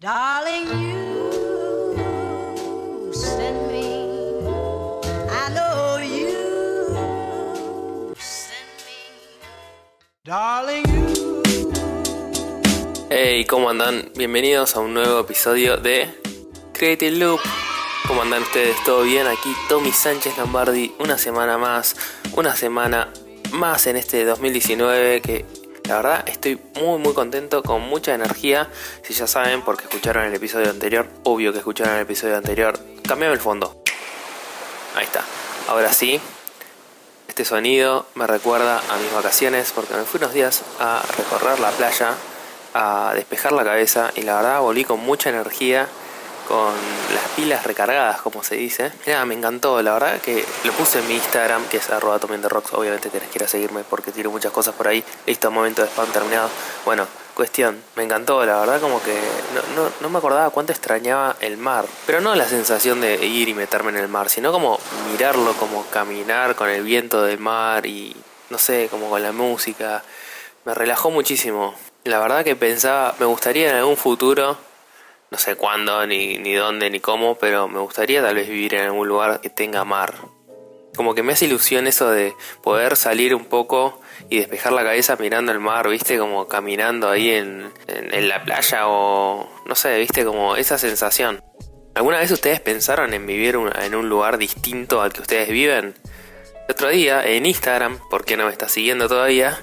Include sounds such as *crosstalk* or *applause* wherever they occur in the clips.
Darling, you send me. I you send me. Darling, you. Hey, ¿cómo andan? Bienvenidos a un nuevo episodio de Creative Loop. ¿Cómo andan ustedes? ¿Todo bien? Aquí Tommy Sánchez Lombardi, una semana más, una semana más en este 2019 que la verdad estoy muy muy contento, con mucha energía. Si ya saben, porque escucharon el episodio anterior, obvio que escucharon el episodio anterior, cambiame el fondo. Ahí está. Ahora sí, este sonido me recuerda a mis vacaciones porque me fui unos días a recorrer la playa, a despejar la cabeza y la verdad volví con mucha energía, con las pilas recargadas, como se dice. Mira, me encantó, la verdad que lo puse en mi Instagram, que es arroba rocks. Obviamente tenés que ir a seguirme porque tiro muchas cosas por ahí. Listo, momento de spam terminado. Bueno, cuestión, me encantó, la verdad como que no, no, no me acordaba cuánto extrañaba el mar. Pero no la sensación de ir y meterme en el mar, sino como mirarlo, como caminar con el viento del mar y no sé, como con la música. Me relajó muchísimo. La verdad que pensaba, me gustaría en algún futuro no sé cuándo, ni, ni dónde, ni cómo, pero me gustaría tal vez vivir en algún lugar que tenga mar. Como que me hace ilusión eso de poder salir un poco y despejar la cabeza mirando el mar, viste, como caminando ahí en, en, la playa o no sé, viste, como esa sensación. ¿Alguna vez ustedes pensaron en vivir en un lugar distinto al que ustedes viven? El otro día en Instagram, porque no me está siguiendo todavía,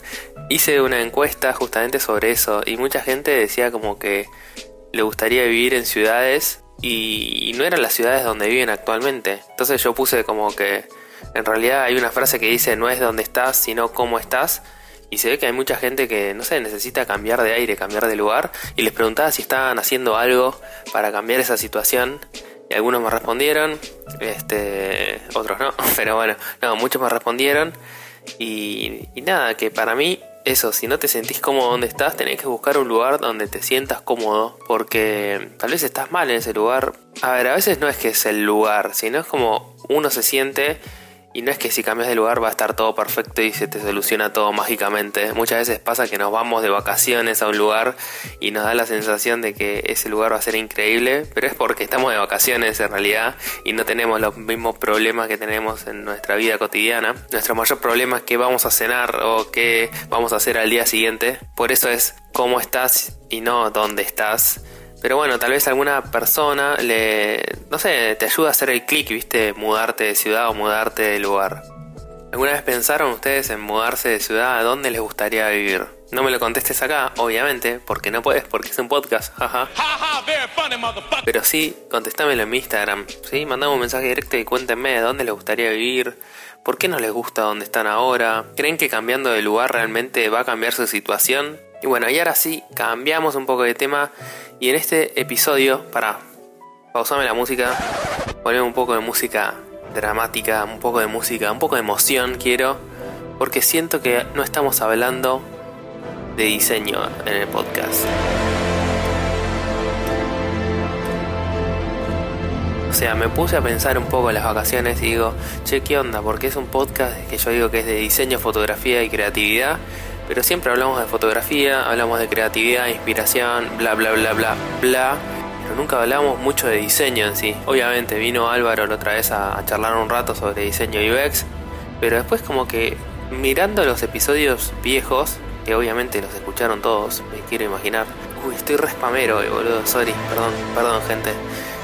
hice una encuesta justamente sobre eso y mucha gente decía como que le gustaría vivir en ciudades y, no eran las ciudades donde viven actualmente. Entonces yo puse como que en realidad hay una frase que dice no es donde estás, sino cómo estás. Y se ve que hay mucha gente que, no sé, necesita cambiar de aire, cambiar de lugar. Y les preguntaba si estaban haciendo algo para cambiar esa situación. Y algunos me respondieron, este, otros no, *laughs* pero bueno, no, muchos me respondieron. Y, y nada, que para mí eso, si no te sentís cómodo donde estás, tenés que buscar un lugar donde te sientas cómodo, porque tal vez estás mal en ese lugar. A ver, a veces no es que es el lugar, sino es como uno se siente y no es que si cambias de lugar va a estar todo perfecto y se te soluciona todo mágicamente. Muchas veces pasa que nos vamos de vacaciones a un lugar y nos da la sensación de que ese lugar va a ser increíble, pero es porque estamos de vacaciones en realidad y no tenemos los mismos problemas que tenemos en nuestra vida cotidiana. Nuestro mayor problema es qué vamos a cenar o qué vamos a hacer al día siguiente. Por eso es cómo estás y no dónde estás. Pero bueno, tal vez alguna persona le, no sé, te ayuda a hacer el clic, viste, mudarte de ciudad o mudarte de lugar. ¿Alguna vez pensaron ustedes en mudarse de ciudad? ¿A dónde les gustaría vivir? No me lo contestes acá, obviamente, porque no puedes, porque es un podcast, jaja. Pero sí, contestámelo en mi Instagram, ¿sí? Mandame un mensaje directo y cuéntenme de dónde les gustaría vivir, por qué no les gusta donde están ahora, ¿creen que cambiando de lugar realmente va a cambiar su situación? Y bueno, y ahora sí, cambiamos un poco de tema y en este episodio, para pausarme la música, poner un poco de música dramática, un poco de música, un poco de emoción quiero, porque siento que no estamos hablando de diseño en el podcast. O sea, me puse a pensar un poco en las vacaciones y digo, che, ¿qué onda? Porque es un podcast que yo digo que es de diseño, fotografía y creatividad pero siempre hablamos de fotografía, hablamos de creatividad, inspiración, bla bla bla bla bla, pero nunca hablamos mucho de diseño en sí. Obviamente vino Álvaro la otra vez a, charlar un rato sobre diseño UX, pero después como que mirando los episodios viejos, que obviamente los escucharon todos, me quiero imaginar. Uy, estoy respamero, eh, boludo, sorry, perdón, perdón gente.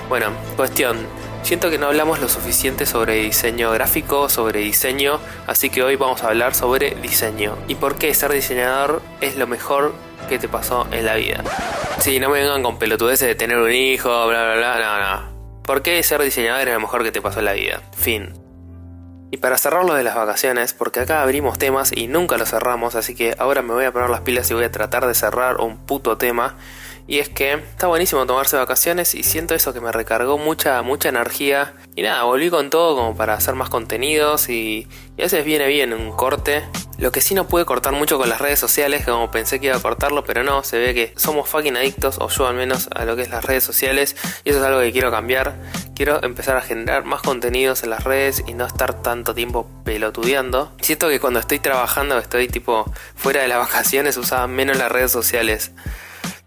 Bueno, cuestión, Siento que no hablamos lo suficiente sobre diseño gráfico, sobre diseño, así que hoy vamos a hablar sobre diseño y por qué ser diseñador es lo mejor que te pasó en la vida. Sí, no me vengan con pelotudeces de tener un hijo, bla bla bla, no, no. ¿Por qué ser diseñador es lo mejor que te pasó en la vida? Fin. Y para cerrar lo de las vacaciones, porque acá abrimos temas y nunca los cerramos, así que ahora me voy a poner las pilas y voy a tratar de cerrar un puto tema y es que está buenísimo tomarse vacaciones y siento eso que me recargó mucha, mucha energía. Y nada, volví con todo como para hacer más contenidos y, y a veces viene bien un corte. Lo que sí no pude cortar mucho con las redes sociales, como pensé que iba a cortarlo, pero no, se ve que somos fucking adictos, o yo al menos, a lo que es las redes sociales, y eso es algo que quiero cambiar. Quiero empezar a generar más contenidos en las redes y no estar tanto tiempo pelotudeando. Siento que cuando estoy trabajando, estoy tipo fuera de las *laughs* vacaciones, usaba menos las redes sociales.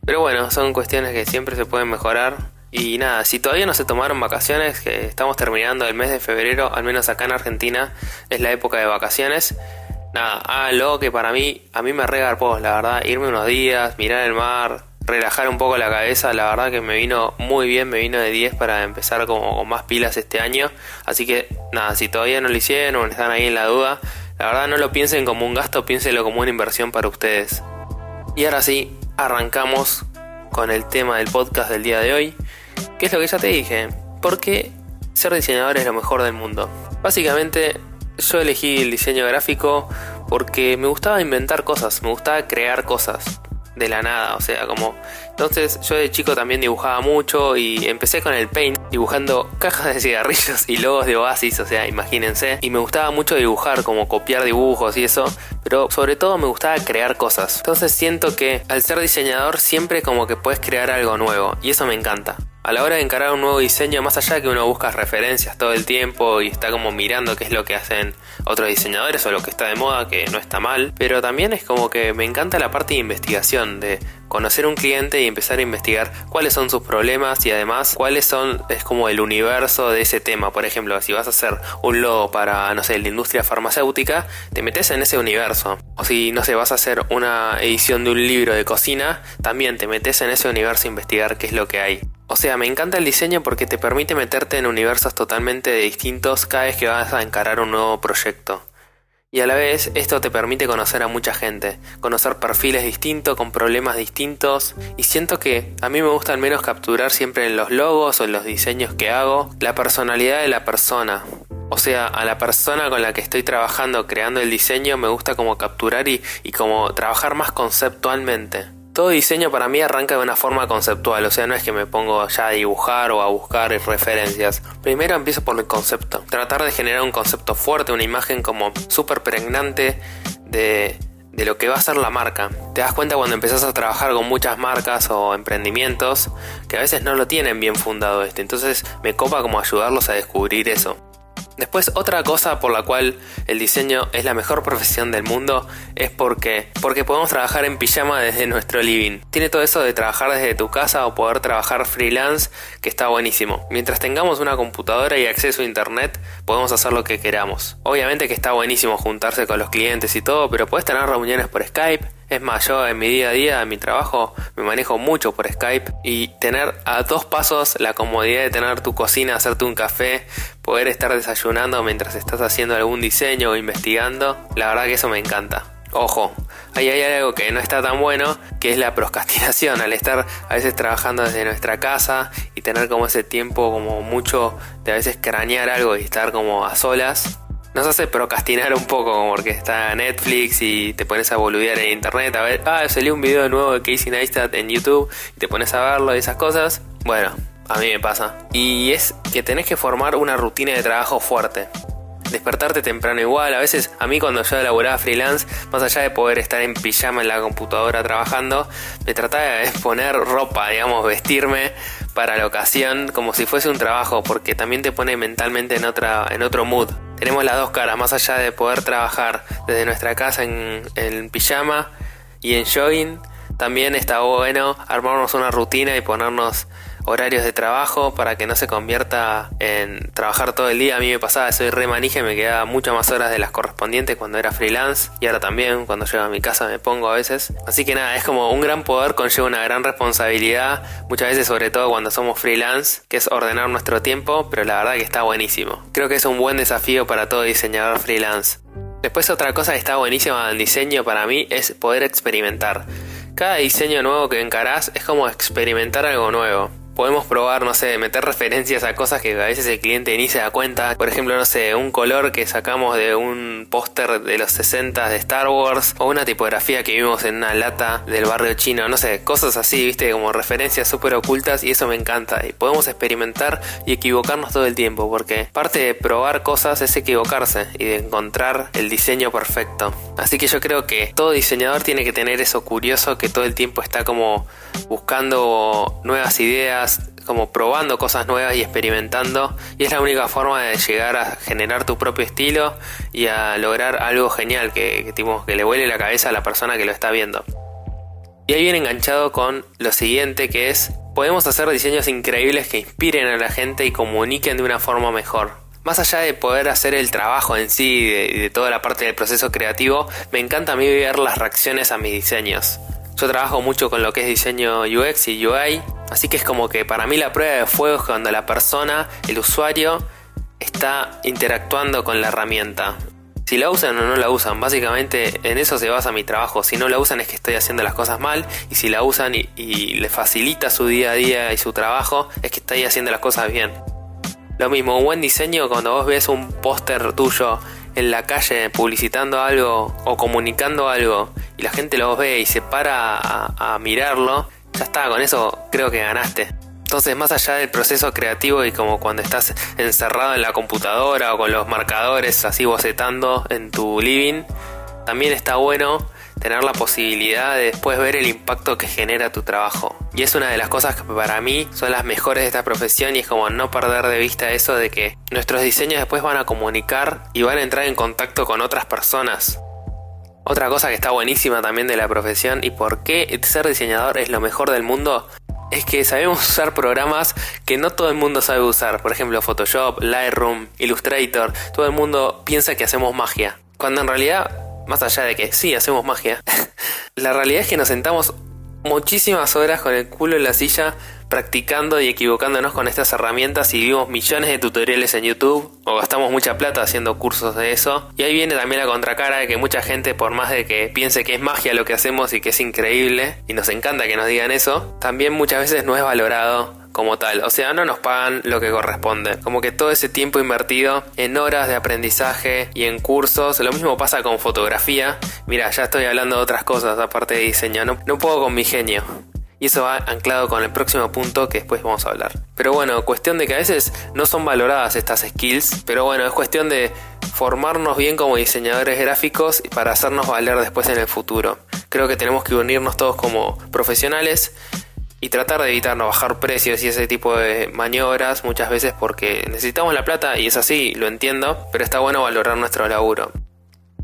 Pero bueno, son cuestiones que siempre se pueden mejorar. Y nada, si todavía no se tomaron vacaciones, que estamos terminando el mes de febrero, al menos acá en Argentina, es la época de vacaciones. Nada, háganlo que para mí, a mí me regarpó, la verdad, irme unos días, mirar el mar, relajar un poco la cabeza, la verdad que me vino muy bien, me vino de 10 para empezar como con más pilas este año. Así que nada, si todavía no lo hicieron están ahí en la duda, la verdad no lo piensen como un gasto, piénsenlo como una inversión para ustedes. Y ahora sí, arrancamos con el tema del podcast del día de hoy, que es lo que ya te dije, porque ser diseñador es lo mejor del mundo. Básicamente yo elegí el diseño gráfico porque me gustaba inventar cosas, me gustaba crear cosas de la nada, o sea, como... Entonces yo de chico también dibujaba mucho y empecé con el paint dibujando cajas de cigarrillos y logos de Oasis, o sea, imagínense. Y me gustaba mucho dibujar, como copiar dibujos y eso, pero sobre todo me gustaba crear cosas. Entonces siento que al ser diseñador siempre como que puedes crear algo nuevo y eso me encanta a la hora de encarar un nuevo diseño, más allá de que uno busca referencias todo el tiempo y está como mirando qué es lo que hacen otros diseñadores o lo que está de moda, que no está mal, pero también es como que me encanta la parte de investigación, de conocer un cliente y empezar a investigar cuáles son sus problemas y además cuáles son, es como el universo de ese tema. Por ejemplo, si vas a hacer un logo para, no sé, la industria farmacéutica, te metes en ese universo. O si, no sé, vas a hacer una edición de un libro de cocina, también te metes en ese universo a investigar qué es lo que hay. O sea, me encanta el diseño porque te permite meterte en universos totalmente distintos cada vez que vas a encarar un nuevo proyecto. Y a la vez esto te permite conocer a mucha gente, conocer perfiles distintos, con problemas distintos, y siento que a mí me gusta al menos capturar siempre en los logos o en los diseños que hago la personalidad de la persona. O sea, a la persona con la que estoy trabajando creando el diseño me gusta como capturar y, y como trabajar más conceptualmente. Todo diseño para mí arranca de una forma conceptual, o sea, no es que me pongo ya a dibujar o a buscar referencias. Primero empiezo por el concepto, tratar de generar un concepto fuerte, una imagen como súper pregnante de, de lo que va a ser la marca. Te das cuenta cuando empezás a trabajar con muchas marcas o emprendimientos que a veces no lo tienen bien fundado este, entonces me copa como ayudarlos a descubrir eso. Después otra cosa por la cual el diseño es la mejor profesión del mundo es porque porque podemos trabajar en pijama desde nuestro living. Tiene todo eso de trabajar desde tu casa o poder trabajar freelance que está buenísimo. Mientras tengamos una computadora y acceso a internet, podemos hacer lo que queramos. Obviamente que está buenísimo juntarse con los clientes y todo, pero puedes tener reuniones por Skype, es más, yo en mi día a día, en mi trabajo, me manejo mucho por Skype y tener a dos pasos la comodidad de tener tu cocina, hacerte un café, poder estar desayunando mientras estás haciendo algún diseño o investigando, la verdad que eso me encanta. Ojo, ahí hay algo que no está tan bueno, que es la procrastinación, al estar a veces trabajando desde nuestra casa y tener como ese tiempo como mucho de a veces cranear algo y estar como a solas, nos hace procrastinar un poco, porque está Netflix y te pones a boludear en internet a ver, ah, salió un video nuevo de Casey Neistat en YouTube y te pones a verlo y esas cosas. Bueno, a mí me pasa. Y es que tenés que formar una rutina de trabajo fuerte despertarte temprano igual. A veces a mí cuando yo elaboraba freelance, más allá de poder estar en pijama en la computadora trabajando, me trataba de poner ropa, digamos, vestirme para la ocasión como si fuese un trabajo, porque también te pone mentalmente en, otra, en otro mood. Tenemos las dos caras, más allá de poder trabajar desde nuestra casa en, en pijama y en jogging, también está bueno armarnos una rutina y ponernos horarios de trabajo para que no se convierta en trabajar todo el día. A mí me pasaba, soy re manija y me quedaba muchas más horas de las correspondientes cuando era freelance y ahora también cuando llego a mi casa me pongo a veces. Así que nada, es como un gran poder conlleva una gran responsabilidad, muchas veces sobre todo cuando somos freelance, que es ordenar nuestro tiempo, pero la verdad que está buenísimo. Creo que es un buen desafío para todo diseñador freelance. Después otra cosa que está buenísima en diseño para mí es poder experimentar. Cada diseño nuevo que encarás es como experimentar algo nuevo podemos probar, no sé, meter referencias a cosas que a veces el cliente ni se da cuenta. Por ejemplo, no sé, un color que sacamos de un póster de los 60 de Star Wars o una tipografía que vimos en una lata del barrio chino, no sé, cosas así, viste, como referencias súper ocultas y eso me encanta. Y podemos experimentar y equivocarnos todo el tiempo porque parte de probar cosas es equivocarse y de encontrar el diseño perfecto. Así que yo creo que todo diseñador tiene que tener eso curioso que todo el tiempo está como buscando nuevas ideas como probando cosas nuevas y experimentando y es la única forma de llegar a generar tu propio estilo y a lograr algo genial que, que, que le huele la cabeza a la persona que lo está viendo. Y ahí viene enganchado con lo siguiente que es, podemos hacer diseños increíbles que inspiren a la gente y comuniquen de una forma mejor. Más allá de poder hacer el trabajo en sí y de, toda la parte del proceso creativo, me encanta a mí ver las reacciones a mis diseños. Yo trabajo mucho con lo que es diseño UX y UI, así que es como que para mí la prueba de fuego es cuando la persona, el usuario, está interactuando con la herramienta. Si la usan o no la usan, básicamente en eso se basa mi trabajo. Si no la usan es que estoy haciendo las cosas mal y si la usan y, le facilita su día a día y su trabajo es que estoy haciendo las cosas bien. Lo mismo, un buen diseño cuando vos ves un póster tuyo en la calle publicitando algo o comunicando algo y la gente lo ve y se para a, a mirarlo, ya está, con eso creo que ganaste. Entonces, más allá del proceso creativo y como cuando estás encerrado en la computadora o con los marcadores así bocetando en tu living, también está bueno tener la posibilidad de después ver el impacto que genera tu trabajo. Y es una de las cosas que para mí son las mejores de esta profesión y es como no perder de vista eso de que nuestros diseños después van a comunicar y van a entrar en contacto con otras personas. Otra cosa que está buenísima también de la profesión y por qué ser diseñador es lo mejor del mundo es que sabemos *laughs* usar programas que no todo el mundo sabe usar. Por ejemplo, Photoshop, Lightroom, Illustrator. Todo el mundo piensa que hacemos magia. Cuando en realidad, más allá de que sí hacemos magia, *laughs* la realidad es que nos sentamos muchísimas horas con el culo en la silla practicando y equivocándonos con estas herramientas y vimos millones de tutoriales en YouTube o gastamos mucha plata haciendo cursos de eso. Y ahí viene también la contracara de que mucha gente, por más de que piense que es magia lo que hacemos y que es increíble, y nos encanta que nos digan eso, también muchas veces no es valorado como tal. O sea, no nos pagan lo que corresponde. Como que todo ese tiempo invertido en horas de aprendizaje y en cursos, lo mismo pasa con fotografía. Mira, ya estoy hablando de otras cosas aparte de diseño. No, no puedo con mi genio. Y eso va anclado con el próximo punto que después vamos a hablar. Pero bueno, cuestión de que a veces no son valoradas estas skills, pero bueno, es cuestión de formarnos bien como diseñadores gráficos para hacernos valer después en el futuro. Creo que tenemos que unirnos todos como profesionales y tratar de evitar no bajar precios y ese tipo de maniobras muchas veces porque necesitamos la plata y es así, lo entiendo, pero está bueno valorar nuestro laburo.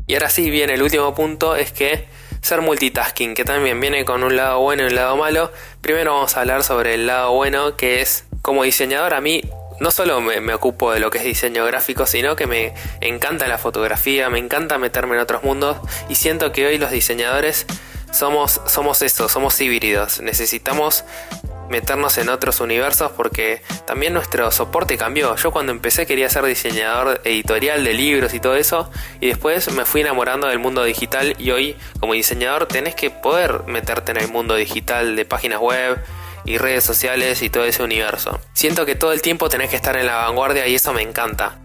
Y ahora sí, bien, el último punto es que ser multitasking, que también viene con un lado bueno y un lado malo. Primero vamos a hablar sobre el lado bueno, que es como diseñador a mí no solo me, me, ocupo de lo que es diseño gráfico, sino que me encanta la fotografía, me encanta meterme en otros mundos y siento que hoy los diseñadores somos, somos eso, somos híbridos. Necesitamos meternos en otros universos porque también nuestro soporte cambió. Yo cuando empecé quería ser diseñador editorial de libros y todo eso y después me fui enamorando del mundo digital y hoy como diseñador tenés que poder meterte en el mundo digital de páginas web y redes sociales y todo ese universo. Siento que todo el tiempo tenés que estar en la vanguardia y eso me encanta.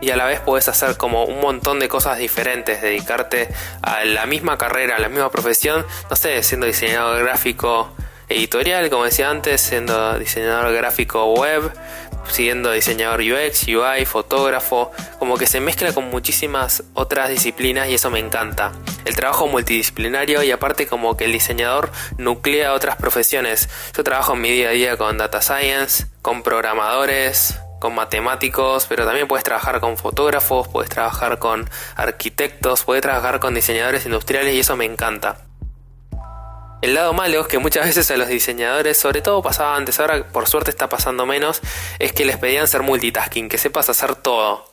Y a la vez puedes hacer como un montón de cosas diferentes, dedicarte a la misma carrera, a la misma profesión, no sé, siendo diseñador gráfico, editorial, como decía antes, siendo diseñador gráfico web, siendo diseñador UX, UI, fotógrafo, como que se mezcla con muchísimas otras disciplinas y eso me encanta. El trabajo multidisciplinario y aparte como que el diseñador nuclea otras profesiones. Yo trabajo en mi día a día con data science, con programadores, con matemáticos, pero también puedes trabajar con fotógrafos, puedes trabajar con arquitectos, puedes trabajar con diseñadores industriales y eso me encanta. El lado malo es que muchas veces a los diseñadores, sobre todo pasaba antes, ahora por suerte está pasando menos, es que les pedían ser multitasking, que sepas hacer todo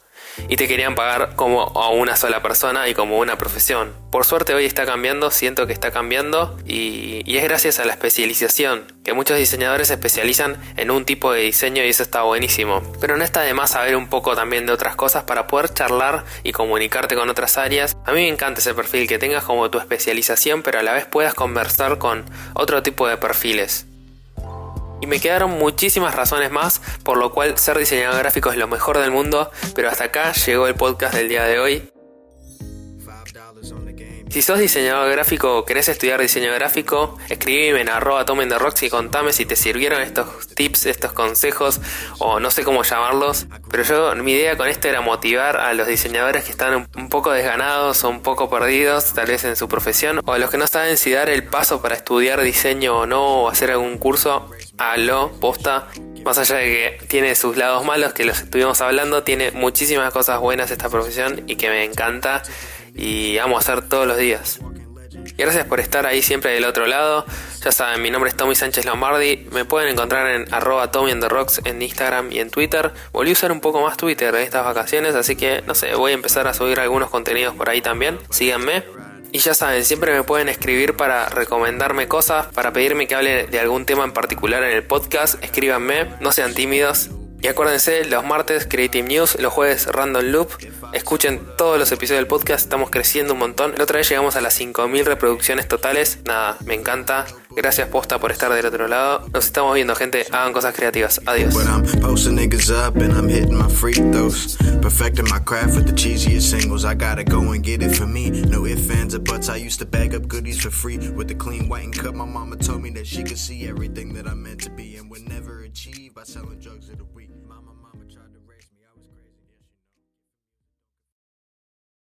y te querían pagar como a una sola persona y como una profesión. Por suerte hoy está cambiando, siento que está cambiando y, es gracias a la especialización, que muchos diseñadores se especializan en un tipo de diseño y eso está buenísimo. Pero no está de más saber un poco también de otras cosas para poder charlar y comunicarte con otras áreas. A mí me encanta ese perfil, que tengas como tu especialización pero a la vez puedas conversar con otro tipo de perfiles. Y me quedaron muchísimas razones más, por lo cual ser diseñador gráfico es lo mejor del mundo, pero hasta acá llegó el podcast del día de hoy. Si sos diseñador gráfico o querés estudiar diseño gráfico, escribime en arroba tomen de rocks y contame si te sirvieron estos tips, estos consejos o no sé cómo llamarlos. Pero yo, mi idea con esto era motivar a los diseñadores que están un poco desganados o un poco perdidos, tal vez en su profesión, o a los que no saben si dar el paso para estudiar diseño o no, o hacer algún curso, lo posta. Más allá de que tiene sus lados malos, que los estuvimos hablando, tiene muchísimas cosas buenas esta profesión y que me encanta y amo hacer todos los días. Gracias por estar ahí siempre del otro lado. Ya saben, mi nombre es Tommy Sánchez Lombardi. Me pueden encontrar en arroba Tommy the Rocks en Instagram y en Twitter. Volví a usar un poco más Twitter en estas vacaciones, así que no sé, voy a empezar a subir algunos contenidos por ahí también. Síganme. Y ya saben, siempre me pueden escribir para recomendarme cosas, para pedirme que hable de algún tema en particular en el podcast. Escríbanme, no sean tímidos. Y acuérdense, los martes Creative News, los jueves Random Loop. Escuchen todos los episodios del podcast, estamos creciendo un montón. La otra vez llegamos a las 5.000 reproducciones totales. Nada, me encanta. Gracias posta por estar del otro lado. Nos estamos viendo, gente. Hagan cosas creativas. Adiós.